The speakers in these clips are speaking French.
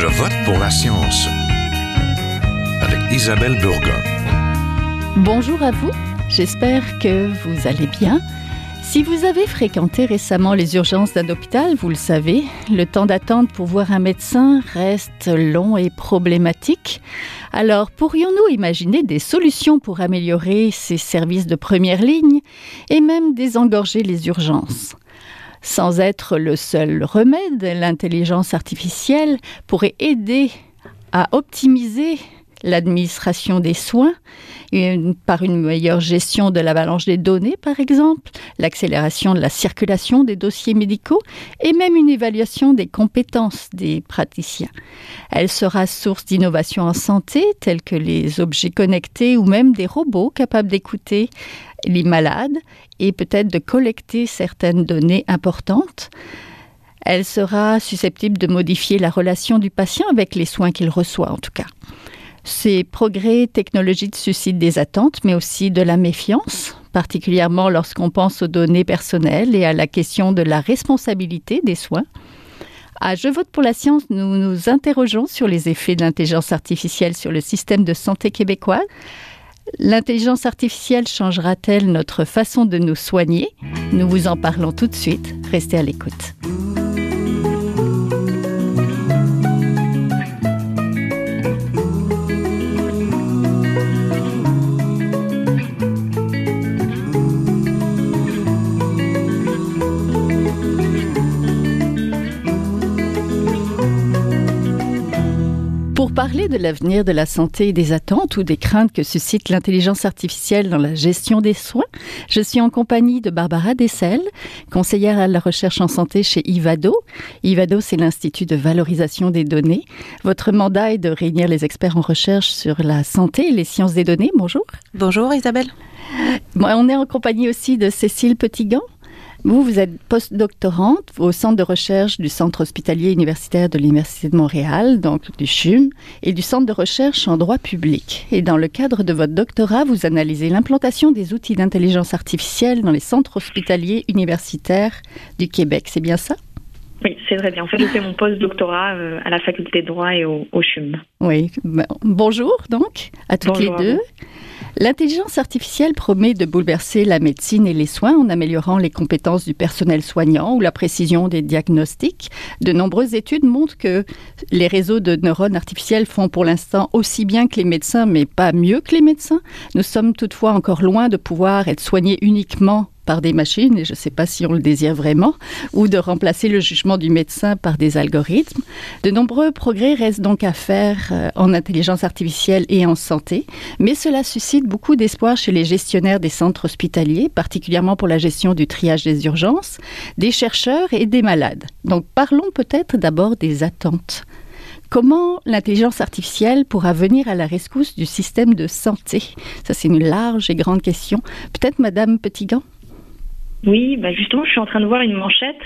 Je vote pour la science avec Isabelle Burgon. Bonjour à vous, j'espère que vous allez bien. Si vous avez fréquenté récemment les urgences d'un hôpital, vous le savez, le temps d'attente pour voir un médecin reste long et problématique. Alors, pourrions-nous imaginer des solutions pour améliorer ces services de première ligne et même désengorger les urgences? Sans être le seul remède, l'intelligence artificielle pourrait aider à optimiser l'administration des soins, par une meilleure gestion de l'avalanche des données, par exemple, l'accélération de la circulation des dossiers médicaux et même une évaluation des compétences des praticiens. Elle sera source d'innovations en santé, telles que les objets connectés ou même des robots capables d'écouter les malades et peut-être de collecter certaines données importantes. Elle sera susceptible de modifier la relation du patient avec les soins qu'il reçoit, en tout cas. Ces progrès technologiques suscitent des attentes, mais aussi de la méfiance, particulièrement lorsqu'on pense aux données personnelles et à la question de la responsabilité des soins. À Je vote pour la science, nous nous interrogeons sur les effets de l'intelligence artificielle sur le système de santé québécois. L'intelligence artificielle changera-t-elle notre façon de nous soigner? Nous vous en parlons tout de suite. Restez à l'écoute. Parler de l'avenir de la santé et des attentes ou des craintes que suscite l'intelligence artificielle dans la gestion des soins, je suis en compagnie de Barbara Dessel, conseillère à la recherche en santé chez Ivado. Ivado, c'est l'Institut de valorisation des données. Votre mandat est de réunir les experts en recherche sur la santé et les sciences des données. Bonjour. Bonjour Isabelle. on est en compagnie aussi de Cécile Petitgant. Vous, vous êtes postdoctorante au centre de recherche du Centre hospitalier universitaire de l'Université de Montréal, donc du CHUM, et du Centre de recherche en droit public. Et dans le cadre de votre doctorat, vous analysez l'implantation des outils d'intelligence artificielle dans les centres hospitaliers universitaires du Québec. C'est bien ça? Oui, c'est très bien. En fait, j'ai fait mon post-doctorat euh, à la faculté de droit et au, CHUM. Oui. Ben, bonjour, donc, à toutes les deux. L'intelligence artificielle promet de bouleverser la médecine et les soins en améliorant les compétences du personnel soignant ou la précision des diagnostics. De nombreuses études montrent que les réseaux de neurones artificiels font pour l'instant aussi bien que les médecins, mais pas mieux que les médecins. Nous sommes toutefois encore loin de pouvoir être soignés uniquement par des machines, et je ne sais pas si on le désire vraiment, ou de remplacer le jugement du médecin par des algorithmes. De nombreux progrès restent donc à faire euh, en intelligence artificielle et en santé, mais cela suscite beaucoup d'espoir chez les gestionnaires des centres hospitaliers, particulièrement pour la gestion du triage des urgences, des chercheurs et des malades. Donc parlons peut-être d'abord des attentes. Comment l'intelligence artificielle pourra venir à la rescousse du système de santé? Ça, c'est une large et grande question. Peut-être Madame Petitgant oui, bah justement, je suis en train de voir une manchette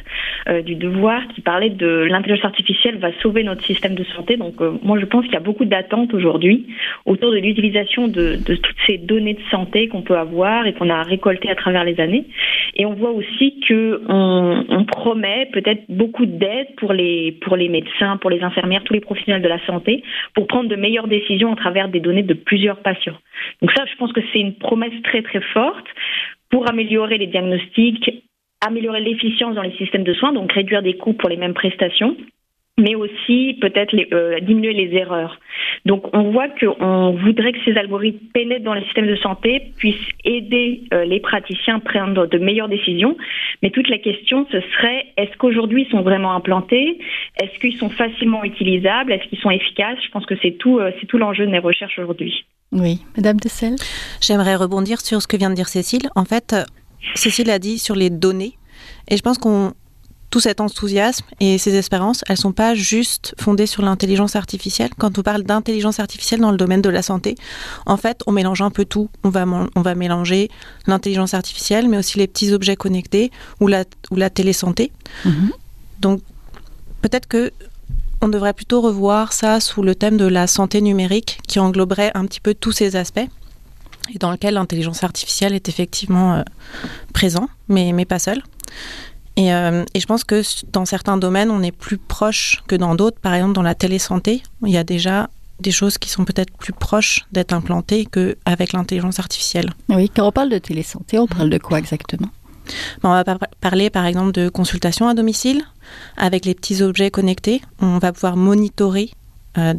euh, du Devoir qui parlait de l'intelligence artificielle va sauver notre système de santé. Donc, euh, moi, je pense qu'il y a beaucoup d'attentes aujourd'hui autour de l'utilisation de, toutes ces données de santé qu'on peut avoir et qu'on a récoltées à travers les années. Et on voit aussi que on promet peut-être beaucoup d'aide pour les pour les médecins, pour les infirmières, tous les professionnels de la santé, pour prendre de meilleures décisions à travers des données de plusieurs patients. Donc ça, je pense que c'est une promesse très très forte pour améliorer les diagnostics, améliorer l'efficience dans les systèmes de soins, donc réduire des coûts pour les mêmes prestations mais aussi peut-être euh, diminuer les erreurs. Donc on voit qu'on voudrait que ces algorithmes pénètrent dans les systèmes de santé, puissent aider euh, les praticiens à prendre de meilleures décisions. Mais toute la question, ce serait, est-ce qu'aujourd'hui ils sont vraiment implantés? Est-ce qu'ils sont facilement utilisables? Est-ce qu'ils sont efficaces? Je pense que c'est tout, euh, c'est tout l'enjeu de mes recherches aujourd'hui. Oui, Madame Dessel. J'aimerais rebondir sur ce que vient de dire Cécile. En fait, Cécile a dit sur les données. Et je pense qu'on tout cet enthousiasme et ces espérances, elles sont pas juste fondées sur l'intelligence artificielle. Quand on parle d'intelligence artificielle dans le domaine de la santé, en fait, on mélange un peu tout. On va, on va mélanger l'intelligence artificielle, mais aussi les petits objets connectés ou la, ou la télésanté. Mm-hmm. Donc, peut-être que on devrait plutôt revoir ça sous le thème de la santé numérique, qui engloberait un petit peu tous ces aspects et dans lequel l'intelligence artificielle est effectivement euh, présent, mais, mais pas seule. Et, euh, et, je pense que dans certains domaines, on est plus proche que dans d'autres. Par exemple, dans la télésanté, il y a déjà des choses qui sont peut-être plus proches d'être implantées qu'avec l'intelligence artificielle. Oui, quand on parle de télésanté, on parle de quoi exactement? On va parler par exemple de consultation à domicile avec les petits objets connectés. On va pouvoir monitorer euh,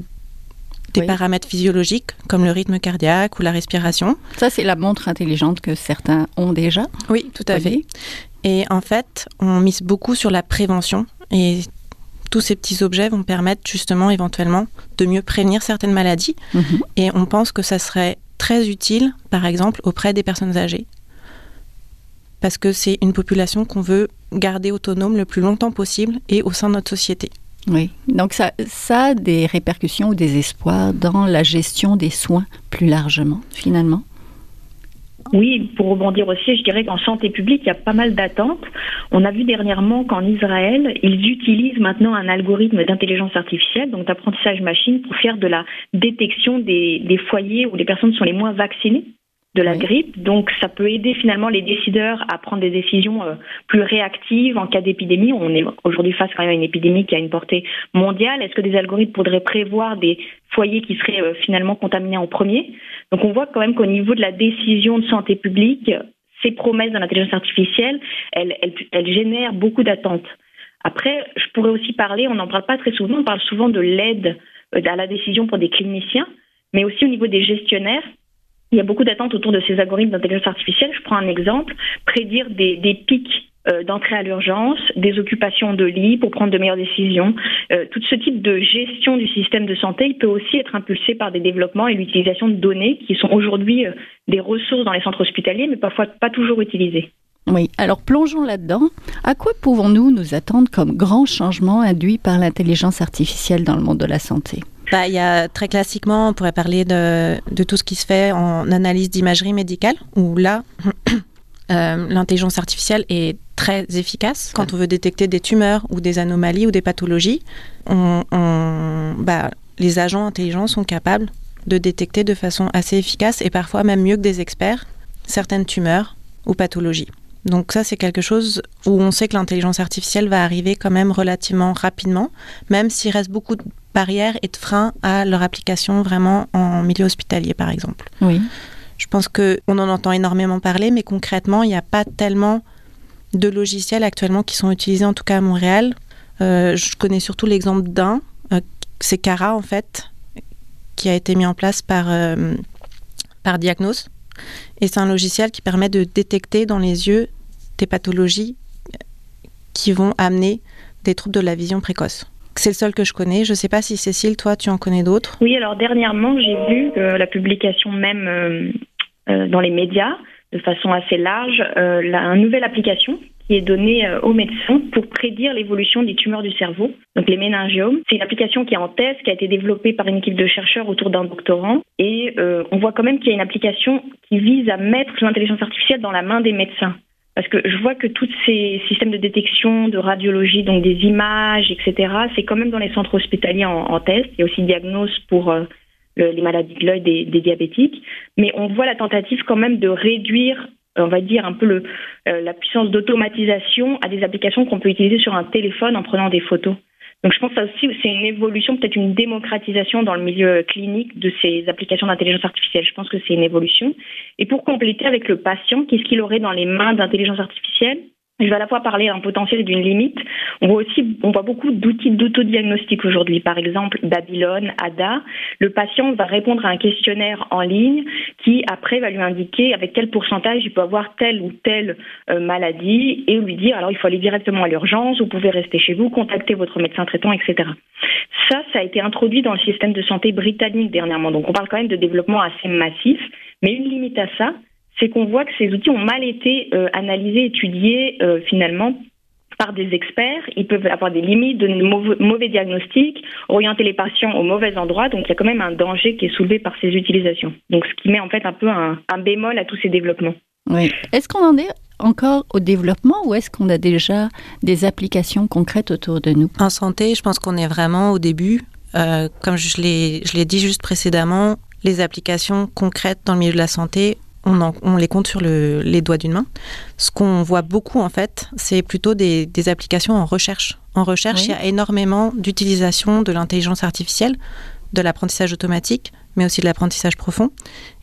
des paramètres physiologiques comme le rythme cardiaque ou la respiration. Ça, c'est la montre intelligente que certains ont déjà. Oui, tout à fait. Et en fait, on mise beaucoup sur la prévention et tous ces petits objets vont permettre justement éventuellement de mieux prévenir certaines maladies. Mhm. Et on pense que ça serait très utile, par exemple, auprès des personnes âgées. Parce que c'est une population qu'on veut garder autonome le plus longtemps possible et au sein de notre société. Oui, donc ça, ça a des répercussions ou des espoirs dans la gestion des soins plus largement, finalement? Oui, pour rebondir aussi, je dirais qu'en santé publique, il y a pas mal d'attentes. On a vu dernièrement qu'en Israël, ils utilisent maintenant un algorithme d'intelligence artificielle, donc d'apprentissage machine, pour faire de la détection des, des foyers où les personnes sont les moins vaccinées de la grippe. Donc, ça peut aider finalement les décideurs à prendre des décisions euh, plus réactives en cas d'épidémie. On est aujourd'hui face quand même à une épidémie qui a une portée mondiale. Est-ce que des algorithmes pourraient prévoir des foyers qui seraient euh, finalement contaminés en premier? Donc, on voit quand même qu'au niveau de la décision de santé publique, ces promesses de l'intelligence artificielle, elles, elles, elles génèrent beaucoup d'attentes. Après, je pourrais aussi parler, on n'en parle pas très souvent, on parle souvent de l'aide euh, à la décision pour des cliniciens, mais aussi au niveau des gestionnaires il y a beaucoup d'attentes autour de ces algorithmes d'intelligence artificielle. Je prends un exemple, prédire des, pics euh, d'entrée à l'urgence, des occupations de lits pour prendre de meilleures décisions. Euh, tout ce type de gestion du système de santé, il peut aussi être impulsé par des développements et l'utilisation de données qui sont aujourd'hui euh, des ressources dans les centres hospitaliers, mais parfois pas toujours utilisées. Oui, alors plongeons là-dedans. À quoi pouvons-nous nous attendre comme grand changement induit par l'intelligence artificielle dans le monde de la santé? Bah, y a très classiquement, on pourrait parler de, tout ce qui se fait en analyse d'imagerie médicale, où là, euh, l'intelligence artificielle est très efficace quand on veut détecter des tumeurs ou des anomalies ou des pathologies. Bah, les agents intelligents sont capables de détecter de façon assez efficace et parfois même mieux que des experts certaines tumeurs ou pathologies. Donc ça, c'est quelque chose où on sait que l'intelligence artificielle va arriver quand même relativement rapidement, même s'il reste beaucoup de barrières et de freins à leur application vraiment en milieu hospitalier, par exemple. Oui. Je pense qu'on en entend énormément parler, mais concrètement, il n'y a pas tellement de logiciels actuellement qui sont utilisés, en tout cas à Montréal. Euh, je connais surtout l'exemple d'un, euh, c'est Cara en fait, qui a été mis en place par, euh, par Diagnos. Et c'est un logiciel qui permet de détecter dans les yeux des pathologies qui vont amener des troubles de la vision précoce. C'est le seul que je connais. Je ne sais pas si Cécile, toi, tu en connais d'autres. Oui, alors dernièrement, j'ai vu la publication même euh, euh, dans les médias, de façon assez large, euh, une nouvelle application qui est donnée aux médecins pour prédire l'évolution des tumeurs du cerveau, donc les méningiomes. C'est une application qui est en test, qui a été développée par une équipe de chercheurs autour d'un doctorant. Et on voit quand même qu'il y a une application qui vise à mettre l'intelligence artificielle dans la main des médecins. Parce que je vois que tous ces systèmes de détection, de radiologie, donc des images, etc., c'est quand même dans les centres hospitaliers en, test. Il y a aussi diagnose pour euh, les maladies de l'œil des, diabétiques. Mais on voit la tentative quand même de réduire, on va dire, un peu le, euh, la puissance d'automatisation à des applications qu'on peut utiliser sur un téléphone en prenant des photos. Donc je pense que ça aussi, c'est une évolution, peut-être une démocratisation dans le milieu clinique de ces applications d'intelligence artificielle. Je pense que c'est une évolution. Et pour compléter avec le patient, qu'est-ce qu'il aurait dans les mains d'intelligence artificielle? Je vais à la fois parler d'un potentiel et d'une limite. On voit aussi, on voit beaucoup d'outils d'autodiagnostic aujourd'hui. Par exemple, Babylone, ADA. Le patient va répondre à un questionnaire en ligne qui, après, va lui indiquer avec quel pourcentage il peut avoir telle ou telle euh, maladie et lui dire, alors il faut aller directement à l'urgence, vous pouvez rester chez vous, contacter votre médecin traitant, etc. Ça, ça a été introduit dans le système de santé britannique dernièrement. Donc, on parle quand même de développement assez massif. Mais une limite à ça, c'est qu'on voit que ces outils ont mal été euh, analysés, étudiés euh, finalement par des experts. Ils peuvent avoir des limites, de mauvais, diagnostics, orienter les patients au mauvais endroit. Donc il y a quand même un danger qui est soulevé par ces utilisations. Donc ce qui met en fait un peu un, bémol à tous ces développements. Oui. Est-ce qu'on en est encore au développement ou est-ce qu'on a déjà des applications concrètes autour de nous? En santé, je pense qu'on est vraiment au début. Euh, comme je l'ai dit juste précédemment, les applications concrètes dans le milieu de la santé on, les compte sur les doigts d'une main. Ce qu'on voit beaucoup, en fait, c'est plutôt des, applications en recherche. En recherche, il y a énormément d'utilisation de l'intelligence artificielle, de l'apprentissage automatique, mais aussi de l'apprentissage profond.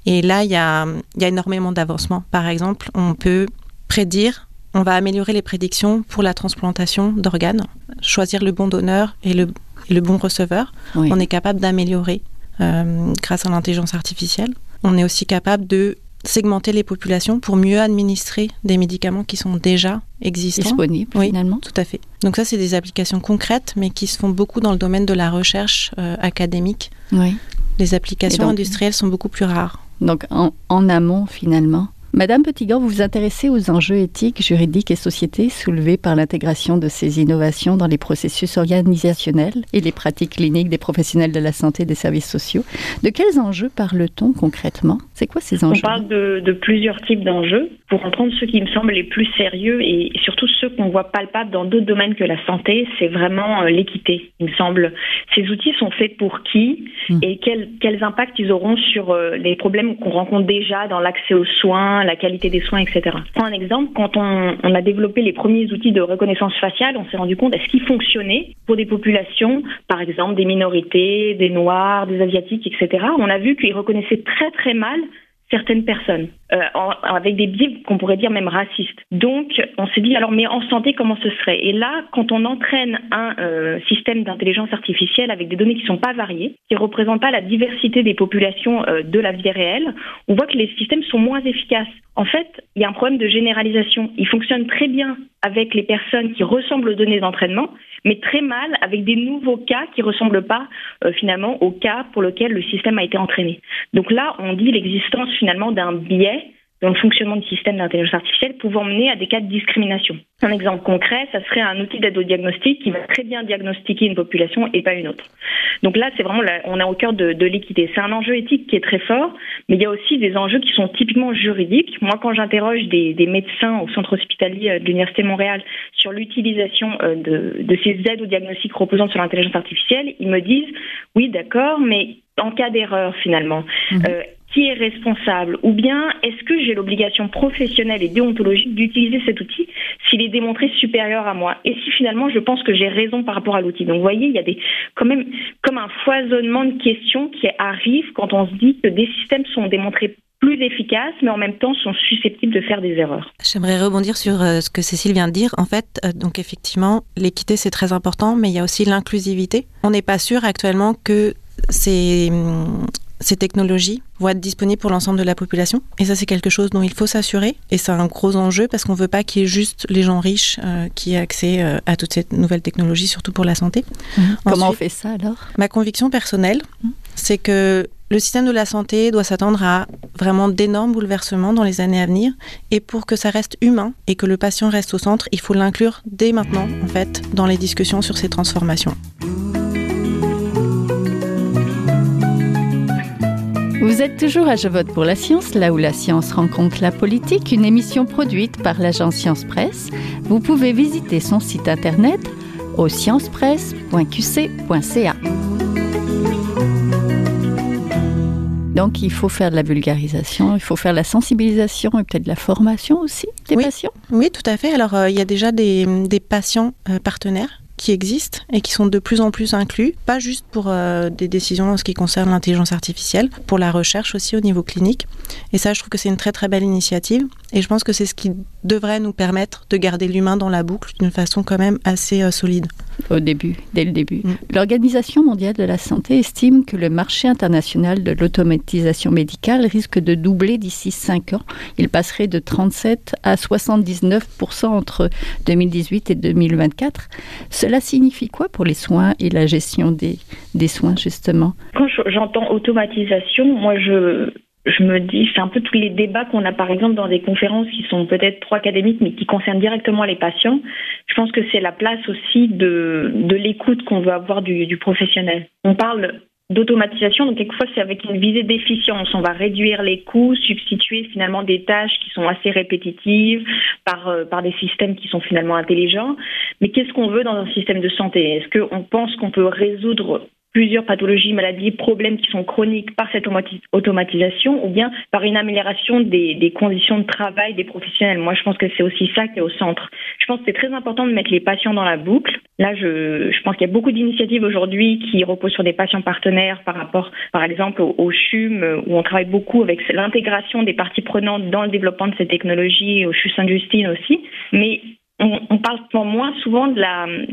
Et là, il y a, il y a énormément d'avancements. Par exemple, on peut prédire, on va améliorer les prédictions pour la transplantation d'organes, choisir le bon donneur et le, le bon receveur. On est capable d'améliorer euh, grâce à l'intelligence artificielle. On est aussi capable de segmenter les populations pour mieux administrer des médicaments qui sont déjà existants. Disponibles, oui, finalement. Tout à fait. Donc ça, c'est des applications concrètes, mais qui se font beaucoup dans le domaine de la recherche euh, académique. Oui. Les applications industrielles sont beaucoup plus rares. Donc en, en amont, finalement, Madame Petitgant, vous vous intéressez aux enjeux éthiques, juridiques et sociétés soulevés par l'intégration de ces innovations dans les processus organisationnels et les pratiques cliniques des professionnels de la santé et des services sociaux. De quels enjeux parle-t-on concrètement? C'est quoi ces enjeux On parle de, plusieurs types d'enjeux. Pour en prendre ceux qui me semblent les plus sérieux et surtout ceux qu'on voit palpables dans d'autres domaines que la santé, c'est vraiment euh, l'équité, il me semble. Ces outils sont faits pour qui hmm. et quels, quels impacts ils auront sur euh, les problèmes qu'on rencontre déjà dans l'accès aux soins la qualité des soins, etc. Pour un exemple, quand on, on, a développé les premiers outils de reconnaissance faciale, on s'est rendu compte est-ce qu'ils fonctionnaient pour des populations, par exemple des minorités, des noirs, des asiatiques, etc. On a vu qu'ils reconnaissaient très très mal certaines personnes, euh, avec des biais qu'on pourrait dire même racistes. Donc, on s'est dit, alors, mais en santé, comment ce serait? Et là, quand on entraîne un euh, système d'intelligence artificielle avec des données qui ne sont pas variées, qui ne représentent pas la diversité des populations euh, de la vie réelle, on voit que les systèmes sont moins efficaces. En fait, il y a un problème de généralisation. Ils fonctionnent très bien avec les personnes qui ressemblent aux données d'entraînement, mais très mal avec des nouveaux cas qui ressemblent pas euh, finalement au cas pour lequel le système a été entraîné. Donc là, on dit l'existence finalement d'un biais dans le fonctionnement du système d'intelligence artificielle pouvant mener à des cas de discrimination. Un exemple concret, ça serait un outil d'aide au diagnostic qui va très bien diagnostiquer une population et pas une autre. Donc là, c'est vraiment, on est au cœur de, de l'équité. C'est un enjeu éthique qui est très fort, mais il y a aussi des enjeux qui sont typiquement juridiques. Moi, quand j'interroge des, des, médecins au centre hospitalier euh, de l'Université de Montréal sur l'utilisation euh, de, de ces aides au diagnostic reposant sur l'intelligence artificielle, ils me disent, oui, d'accord, mais en cas d'erreur finalement. Mhm. Euh, qui est responsable Ou bien est-ce que j'ai l'obligation professionnelle et déontologique d'utiliser cet outil s'il est démontré supérieur à moi Et si finalement je pense que j'ai raison par rapport à l'outil Donc vous voyez, il y a des, quand même comme un foisonnement de questions qui arrivent quand on se dit que des systèmes sont démontrés plus efficaces, mais en même temps sont susceptibles de faire des erreurs. J'aimerais rebondir sur euh, ce que Cécile vient de dire. En fait, euh, donc effectivement, l'équité c'est très important, mais il y a aussi l'inclusivité. On n'est pas sûr actuellement que ces, ces technologies vont être disponibles pour l'ensemble de la population. Et ça, c'est quelque chose dont il faut s'assurer. Et c'est un gros enjeu parce qu'on ne veut pas qu'il y ait juste les gens riches euh, qui aient accès euh, à toutes ces nouvelles technologies, surtout pour la santé. Mhm. Comment on fait ça alors? Ma conviction personnelle, mhm. c'est que le système de la santé doit s'attendre à vraiment d'énormes bouleversements dans les années à venir. Et pour que ça reste humain et que le patient reste au centre, il faut l'inclure dès maintenant, en fait, dans les discussions sur ces transformations. Vous êtes toujours à Je vote pour la science, là où la science rencontre la politique, une émission produite par l'agence Science Presse. Vous pouvez visiter son site internet au sciencepresse.qc.ca. Donc il faut faire de la vulgarisation, il faut faire de la sensibilisation et peut-être de la formation aussi des patients. Oui, tout à fait. Alors euh, il y a déjà des, patients euh, partenaires qui existent et qui sont de plus en plus inclus, pas juste pour euh, des décisions en ce qui concerne l'intelligence artificielle, pour la recherche aussi au niveau clinique. Et ça, je trouve que c'est une très très belle initiative. Et je pense que c'est ce qui devrait nous permettre de garder l'humain dans la boucle d'une façon quand même assez euh, solide. Au début, dès le début. Mm. L'Organisation mondiale de la santé estime que le marché international de l'automatisation médicale risque de doubler d'ici 5 ans. Il passerait de 37 à 79% entre 2018 et 2024. Cela signifie quoi pour les soins et la gestion des, des soins, justement? Quand j'entends automatisation, moi, je, je me dis, c'est un peu tous les débats qu'on a par exemple dans des conférences qui sont peut-être trop académiques mais qui concernent directement les patients. Je pense que c'est la place aussi de, de l'écoute qu'on veut avoir du, du professionnel. On parle d'automatisation, donc quelquefois c'est avec une visée d'efficience. On va réduire les coûts, substituer finalement des tâches qui sont assez répétitives par, euh, par des systèmes qui sont finalement intelligents. Mais qu'est-ce qu'on veut dans un système de santé? Est-ce qu'on pense qu'on peut résoudre plusieurs pathologies, maladies, problèmes qui sont chroniques par cette automatisation ou bien par une amélioration des, des, conditions de travail des professionnels. Moi, je pense que c'est aussi ça qui est au centre. Je pense que c'est très important de mettre les patients dans la boucle. Là, je, je pense qu'il y a beaucoup d'initiatives aujourd'hui qui reposent sur des patients partenaires par rapport, par exemple, au, au CHUM, où on travaille beaucoup avec l'intégration des parties prenantes dans le développement de ces technologies, au CHU Sainte-Justine aussi. Mais on, parle moins souvent de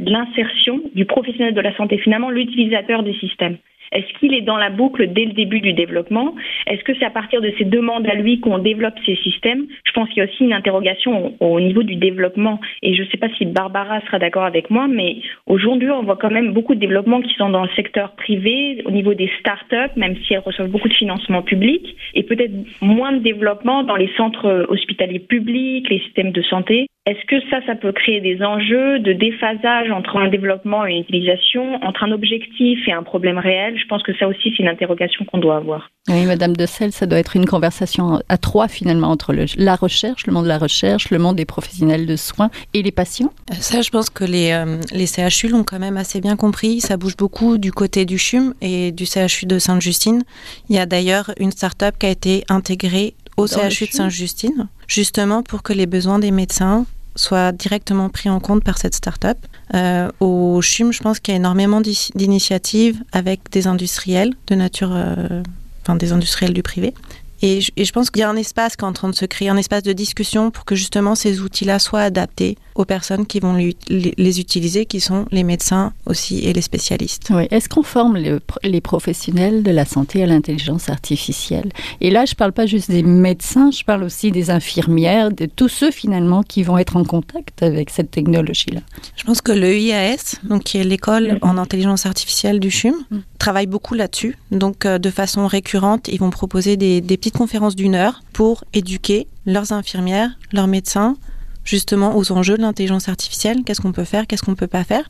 l'insertion du professionnel de la santé, finalement l'utilisateur du système. Est-ce qu'il est dans la boucle dès le début du développement? Est-ce que c'est à partir de ces demandes à lui qu'on développe ces systèmes? Je pense qu'il y a aussi une interrogation au, niveau du développement. Et je ne sais pas si Barbara sera d'accord avec moi, mais aujourd'hui, on voit quand même beaucoup de développements qui sont dans le secteur privé, au niveau des start-up, même si elles reçoivent beaucoup de financement public, et peut-être moins de développement dans les centres hospitaliers publics, les systèmes de santé. Est-ce que ça, ça peut créer des enjeux de déphasage entre un développement et une utilisation, entre un objectif et un problème réel? Je pense que ça aussi, c'est une interrogation qu'on doit avoir. Oui, Madame de Selle, ça doit être une conversation à trois finalement entre la recherche, le monde de la recherche, le monde des professionnels de soins et les patients. Euh, ça, je pense que les, euh, les CHU l'ont quand même assez bien compris. Ça bouge beaucoup du côté du CHUM et du CHU de Sainte-Justine. Il y a d'ailleurs une start-up qui a été intégrée au CHU de Sainte-Justine, justement pour que les besoins des médecins soit directement pris en compte par cette start-up. Euh, au CHUM, je pense qu'il y a énormément d'initiatives avec des industriels de nature, euh, enfin des industriels du privé, et je, pense qu'il y a un espace qui est en train de se créer, un espace de discussion pour que justement ces outils-là soient adaptés aux personnes qui vont les, utiliser, qui sont les médecins aussi et les spécialistes. Oui. Est-ce qu'on forme les, professionnels de la santé à l'intelligence artificielle? Et là, je ne parle pas juste des médecins, je parle aussi des infirmières, de tous ceux finalement qui vont être en contact avec cette technologie-là. Je pense que le IAS, donc qui est l'école mm. en intelligence artificielle du CHUM, mm. travaille beaucoup là-dessus. Donc, euh, de façon récurrente, ils vont proposer des, des conférence d'une heure pour éduquer leurs infirmières, leurs médecins, justement aux enjeux de l'intelligence artificielle, qu'est-ce qu'on peut faire, qu'est-ce qu'on ne peut pas faire?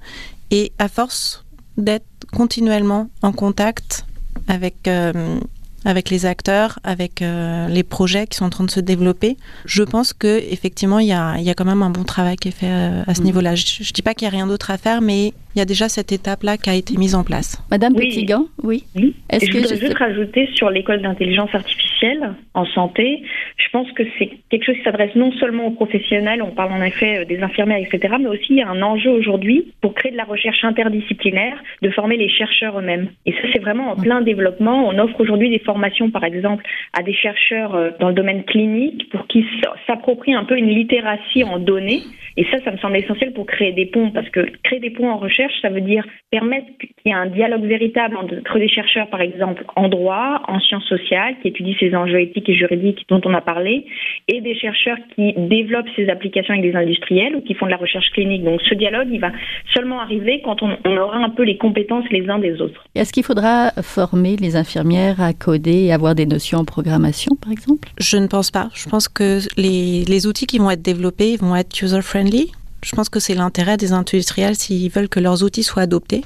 Et à force d'être continuellement en contact avec euh, avec les acteurs, avec euh, les projets qui sont en train de se développer. Je pense que effectivement, il y a, y a, quand même un bon travail qui est fait à ce mm. niveau-là. Je, ne dis pas qu'il y a rien d'autre à faire, mais il y a déjà cette étape-là qui a été mise en place. Madame oui. Petitgan, oui. oui. Est-ce que je voudrais juste rajouter sur l'école d'intelligence artificielle en santé. Je pense que c'est quelque chose qui s'adresse non seulement aux professionnels, on parle en effet euh, des infirmières, etc., mais aussi il y a un enjeu aujourd'hui pour créer de la recherche interdisciplinaire, de former les chercheurs eux-mêmes. Et ça, c'est vraiment en plein développement. On offre aujourd'hui des formations, par exemple, à des chercheurs euh, dans le domaine clinique pour qu'ils s'approprient un peu une littératie en données. Et ça, ça me semble essentiel pour créer des ponts, parce que créer des ponts en recherche, ça veut dire permettre qu'il y ait un dialogue véritable entre des chercheurs, par exemple, en droit, en sciences sociales, qui étudient ces enjeux éthiques et juridiques dont on a parlé, et des chercheurs qui développent ces applications avec des industriels ou qui font de la recherche clinique. Donc ce dialogue, il va seulement arriver quand on, aura un peu les compétences les uns des autres. Est-ce qu'il faudra former les infirmières à coder et avoir des notions en programmation, par exemple? Je ne pense pas. Je pense que les, les outils qui vont être développés vont être user-friendly. Je pense que c'est l'intérêt des industriels s'ils veulent que leurs outils soient adoptés.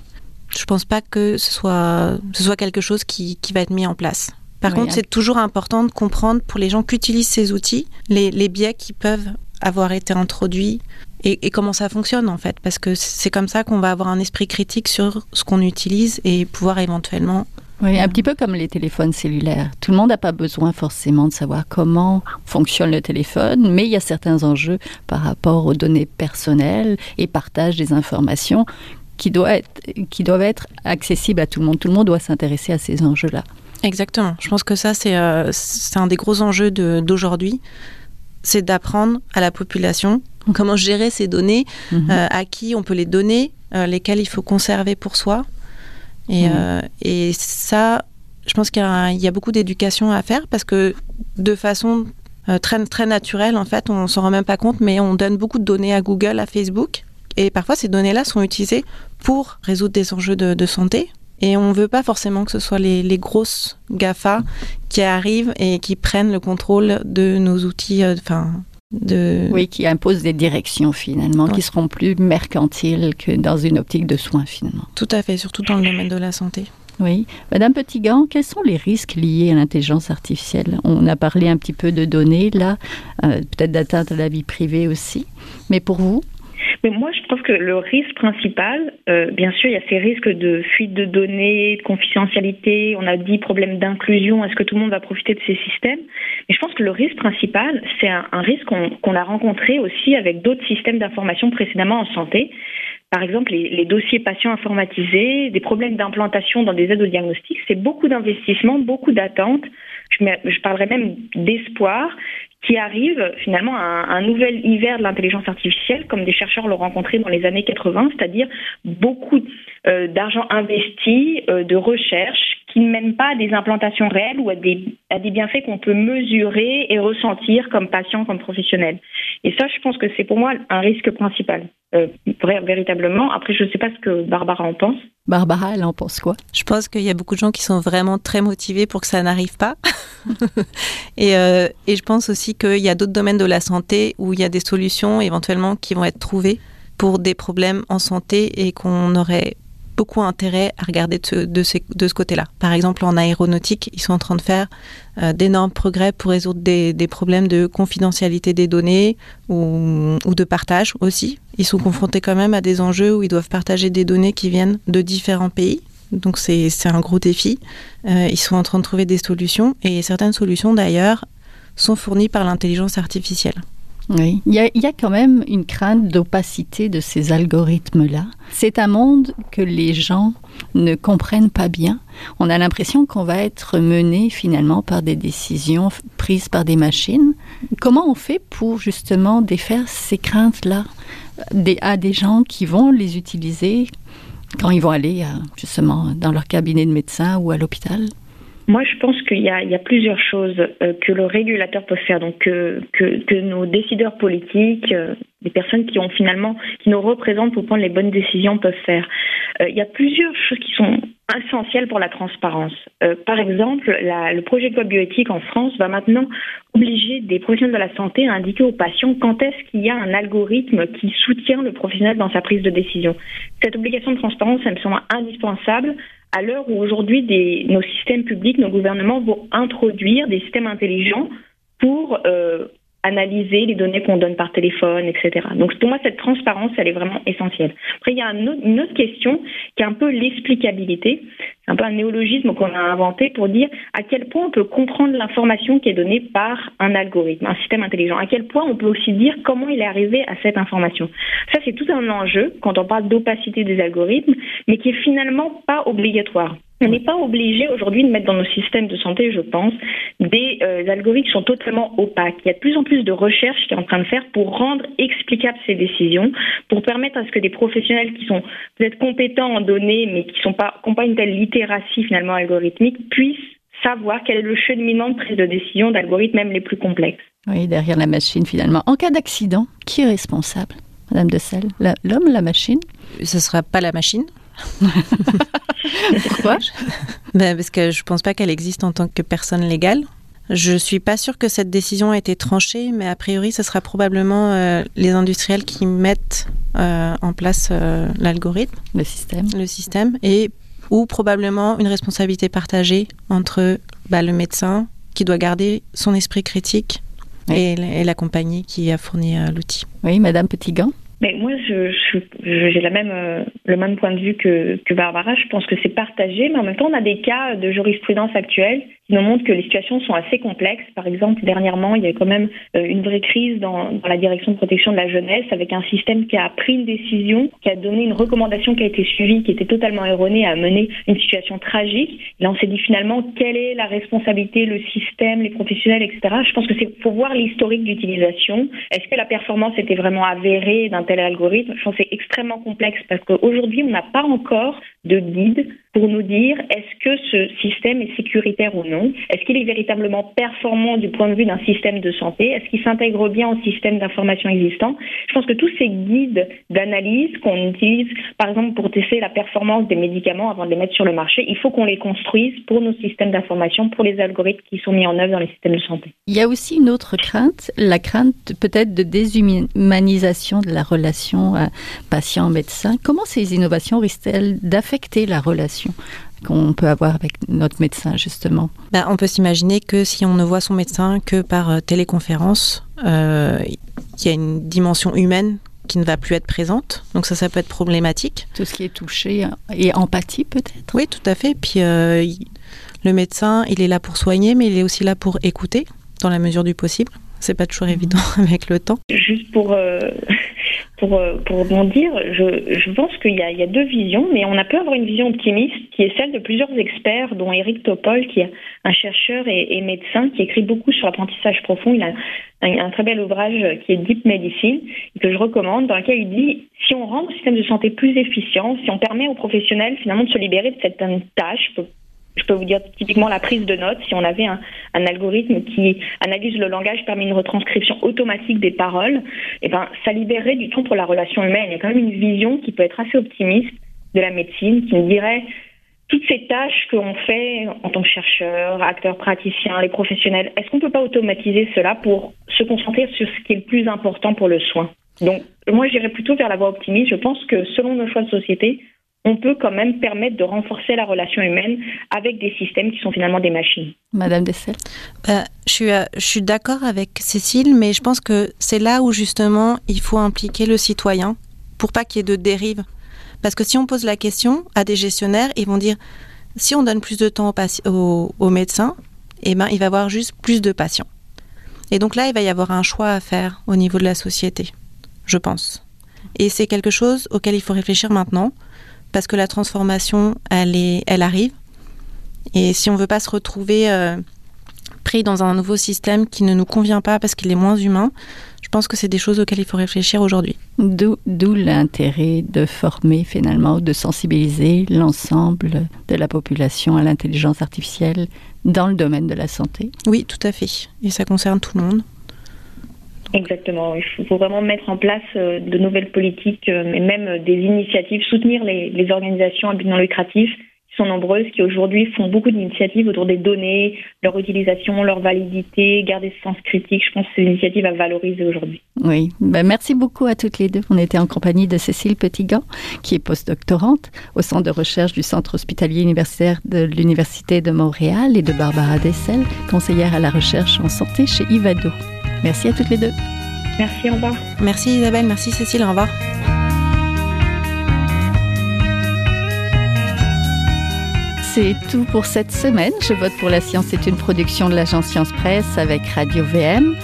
Je ne pense pas que ce soit, ce soit quelque chose qui, qui va être mis en place. Par contre, c'est toujours important de comprendre pour les gens qui utilisent ces outils les, les biais qui peuvent avoir été introduits et, et, comment ça fonctionne en fait, parce que c'est comme ça qu'on va avoir un esprit critique sur ce qu'on utilise et pouvoir éventuellement oui, un petit peu comme les téléphones cellulaires. Tout le monde n'a pas besoin forcément de savoir comment fonctionne le téléphone, mais il y a certains enjeux par rapport aux données personnelles et partage des informations qui doivent être, qui doivent être accessibles à tout le monde. Tout le monde doit s'intéresser à ces enjeux-là. Exactement. Je pense que ça, c'est euh, un des gros enjeux d'aujourd'hui. C'est d'apprendre à la population comment gérer ces données, mhm. euh, à qui on peut les donner, euh, lesquelles il faut conserver pour soi. Et, mhm. et ça, je pense qu'il y, y, a beaucoup d'éducation à faire parce que de façon très, très naturelle, en fait, on s'en rend même pas compte, mais on donne beaucoup de données à Google, à Facebook. Et parfois, ces données-là sont utilisées pour résoudre des enjeux de, de santé, et on ne veut pas forcément que ce soit les, les, grosses GAFA qui arrivent et qui prennent le contrôle de nos outils. Euh. De... Oui, qui imposent des directions finalement, ouais. qui seront plus mercantiles que dans une optique de soins finalement. Tout à fait, surtout dans le domaine de la santé. Oui. Madame Petitgan, quels sont les risques liés à l'intelligence artificielle? On a parlé un petit peu de données là, euh, peut-être d'atteinte à la vie privée aussi. Mais pour vous Mais moi, je trouve que le risque principal, euh, bien sûr, il y a ces risques de fuite de données, de confidentialité, on a dit problème d'inclusion, est-ce que tout le monde va profiter de ces systèmes? Mais je pense que le risque principal, c'est un, risque qu'on a rencontré aussi avec d'autres systèmes d'information précédemment en santé. Par exemple, les, dossiers patients informatisés, des problèmes d'implantation dans des aides au diagnostic, c'est beaucoup d'investissements, beaucoup d'attentes. Je, je parlerais même d'espoir qui arrive finalement à un, nouvel hiver de l'intelligence artificielle, comme des chercheurs l'ont rencontré dans les années 80, c'est-à-dire beaucoup euh, d'argent investi, euh, de recherche, qui ne mène pas à des implantations réelles ou à des, à des bienfaits qu'on peut mesurer et ressentir comme patient, comme professionnel. Et ça, je pense que c'est pour moi un risque principal, euh, véritablement. Après, je ne sais pas ce que Barbara en pense. Barbara, elle en pense quoi? Je pense qu'il y a beaucoup de gens qui sont vraiment très motivés pour que ça n'arrive pas. et, euh, et, je pense aussi qu'il y a d'autres domaines de la santé où il y a des solutions éventuellement qui vont être trouvées pour des problèmes en santé et qu'on aurait beaucoup intérêt à regarder de ce, côté-là. Par exemple, en aéronautique, ils sont en train de faire euh, d'énormes progrès pour résoudre des, problèmes de confidentialité des données ou, ou, de partage aussi. Ils sont confrontés quand même à des enjeux où ils doivent partager des données qui viennent de différents pays. Donc c'est un gros défi. Euh, ils sont en train de trouver des solutions et certaines solutions d'ailleurs sont fournies par l'intelligence artificielle. Oui, il y, a, il y, a, quand même une crainte d'opacité de ces algorithmes-là. C'est un monde que les gens ne comprennent pas bien. On a l'impression qu'on va être mené finalement par des décisions prises par des machines. Comment on fait pour justement défaire ces craintes-là à des gens qui vont les utiliser quand ils vont aller justement dans leur cabinet de médecin ou à l'hôpital? Moi, je pense qu'il y, a plusieurs choses euh, que le régulateur peut faire, donc que, que, nos décideurs politiques, euh, les personnes qui ont finalement, qui nous représentent pour prendre les bonnes décisions peuvent faire. Euh, il y a plusieurs choses qui sont essentielles pour la transparence. Euh, par exemple, le projet de loi bioéthique en France va maintenant obliger des professionnels de la santé à indiquer aux patients quand est-ce qu'il y a un algorithme qui soutient le professionnel dans sa prise de décision. Cette obligation de transparence, elle me semble indispensable à l'heure où aujourd'hui nos systèmes publics, nos gouvernements vont introduire des systèmes intelligents pour euh, analyser les données qu'on donne par téléphone, etc. Donc pour moi, cette transparence, elle est vraiment essentielle. Après, il y a une autre question qui est un peu l'explicabilité. C'est un peu un néologisme qu'on a inventé pour dire à quel point on peut comprendre l'information qui est donnée par un algorithme, un système intelligent. À quel point on peut aussi dire comment il est arrivé à cette information. Ça, c'est tout un enjeu quand on parle d'opacité des algorithmes, mais qui est finalement pas obligatoire. On n'est pas obligé aujourd'hui de mettre dans nos systèmes de santé, je pense, des euh, algorithmes qui sont totalement opaques. Il y a de plus en plus de recherches qui est en train de faire pour rendre explicables ces décisions, pour permettre à ce que des professionnels qui sont peut-être compétents en données, mais qui n'ont pas, pas une telle littératie finalement algorithmique, puissent savoir quel est le cheminement de prise de décision d'algorithmes même les plus complexes. Oui, derrière la machine finalement. En cas d'accident, qui est responsable? Madame de Selle L'homme, la machine? Ce ne sera pas la machine, Pourquoi? Ben Parce que je ne pense pas qu'elle existe en tant que personne légale. Je ne suis pas sûre que cette décision a été tranchée, mais a priori, ce sera probablement euh, les industriels qui mettent euh, en place euh, l'algorithme. Le système. Le système. Et, ou probablement une responsabilité partagée entre bah, le médecin qui doit garder son esprit critique oui. et, et, la compagnie qui a fourni l'outil. Oui, Madame Petitgant mais moi, je, je, j'ai même, euh, le même point de vue que, Barbara. Je pense que c'est partagé, mais en même temps, on a des cas de jurisprudence actuelle qui nous montrent que les situations sont assez complexes. Par exemple, dernièrement, il y a quand même euh, une vraie crise dans, dans la direction de protection de la jeunesse avec un système qui a pris une décision, qui a donné une recommandation qui a été suivie, qui était totalement erronée, a mené une situation tragique. Et là, on s'est dit finalement quelle est la responsabilité, le système, les professionnels, etc. Je pense que c'est pour voir l'historique d'utilisation. Est-ce que la performance était vraiment avérée d'un Je pense que c'est extrêmement complexe parce qu'aujourd'hui, on n'a pas encore de guide pour nous dire est-ce que ce système est sécuritaire ou non? Est-ce qu'il est véritablement performant du point de vue d'un système de santé? Est-ce qu'il s'intègre bien au système d'information existant? Je pense que tous ces guides d'analyse qu'on utilise, par exemple, pour tester la performance des médicaments avant de les mettre sur le marché, il faut qu'on les construise pour nos systèmes d'information, pour les algorithmes qui sont mis en œuvre dans les systèmes de santé. Il y a aussi une autre crainte, la crainte peut-être de déshumanisation de la relation euh, patient-médecin. Comment ces innovations risquent-elles d'affecter la relation qu'on peut avoir avec notre médecin, justement ben, On peut s'imaginer que si on ne voit son médecin que par téléconférence, euh, il y a une dimension humaine qui ne va plus être présente. Donc ça, ça peut être problématique. Tout ce qui est touché et empathie peut-être? Oui, tout à fait. Puis le médecin, il est là pour soigner, mais il est aussi là pour écouter dans la mesure du possible. C'est pas toujours évident avec le temps. Juste pour pour, euh, pour rebondir, je, je pense qu'il y, y, a deux visions, mais on a pu avoir une vision optimiste qui est celle de plusieurs experts, dont Eric Topol, qui est un chercheur et, médecin, qui écrit beaucoup sur l'apprentissage profond. Il a un, un, très bel ouvrage qui est Deep Medicine, que je recommande, dans lequel il dit si on rend le système de santé plus efficient, si on permet aux professionnels finalement de se libérer de certaines tâches, je peux vous dire typiquement la prise de notes. Si on avait un, algorithme qui analyse le langage, permet une retranscription automatique des paroles, et eh ben, ça libérerait du temps pour la relation humaine. Il y a quand même une vision qui peut être assez optimiste de la médecine, qui me dirait toutes ces tâches qu'on fait en tant que chercheur, acteur, praticien, les professionnels, est-ce qu'on ne peut pas automatiser cela pour se concentrer sur ce qui est le plus important pour le soin? Donc, moi, j'irais plutôt vers la voie optimiste. Je pense que selon nos choix de société, on peut quand même permettre de renforcer la relation humaine avec des systèmes qui sont finalement des machines. Madame Dessel bah, Je suis, euh, je suis d'accord avec Cécile, mais je pense que c'est là où justement il faut impliquer le citoyen pour pas qu'il y ait de dérive. Parce que si on pose la question à des gestionnaires, ils vont dire si on donne plus de temps aux, aux, médecins, eh ben, il va y avoir juste plus de patients. Et donc là, il va y avoir un choix à faire au niveau de la société, je pense. Et c'est quelque chose auquel il faut réfléchir maintenant parce que la transformation, elle, est, elle arrive. Et si on ne veut pas se retrouver euh, pris dans un nouveau système qui ne nous convient pas parce qu'il est moins humain, je pense que c'est des choses auxquelles il faut réfléchir aujourd'hui. D'où l'intérêt de former finalement, de sensibiliser l'ensemble de la population à l'intelligence artificielle dans le domaine de la santé? Oui, tout à fait. Et ça concerne tout le monde. Exactement. Il faut vraiment mettre en place euh, de nouvelles politiques euh, et même des initiatives, soutenir les, organisations à but non lucratif qui sont nombreuses, qui aujourd'hui font beaucoup d'initiatives autour des données, leur utilisation, leur validité, garder ce sens critique. Je pense que c'est une initiative à valoriser aujourd'hui. Oui, ben merci beaucoup à toutes les deux. On était en compagnie de Cécile Petitgant, qui est postdoctorante au centre de recherche du Centre hospitalier universitaire de l'Université de Montréal, et de Barbara Dessel, conseillère à la recherche en santé chez Ivado. Merci à toutes les deux. Merci, au revoir. Merci Isabelle, merci Cécile, au revoir. C'est tout pour cette semaine. Je vote pour la science est une production de l'agence Science Presse avec Radio VM.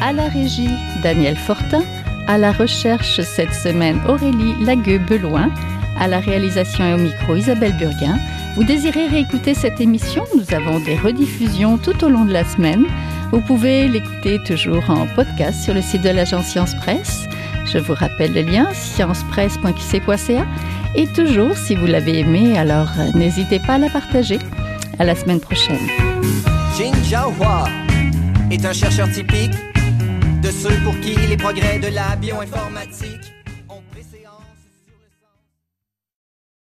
À la régie, Daniel Fortin. À la recherche cette semaine, Aurélie Lagueux-Beloin. À la réalisation et au micro, Isabelle Burguin. Vous désirez réécouter cette émission? Nous avons des rediffusions tout au long de la semaine. Vous pouvez l'écouter toujours en podcast sur le site de l'agence Science Presse. Je vous rappelle le lien sciencepresse.qc.ca et toujours si vous l'avez aimé, alors euh, n'hésitez pas à la partager. À la semaine prochaine. Jin Jiaohua est un chercheur typique de ceux pour qui les progrès de la bioinformatique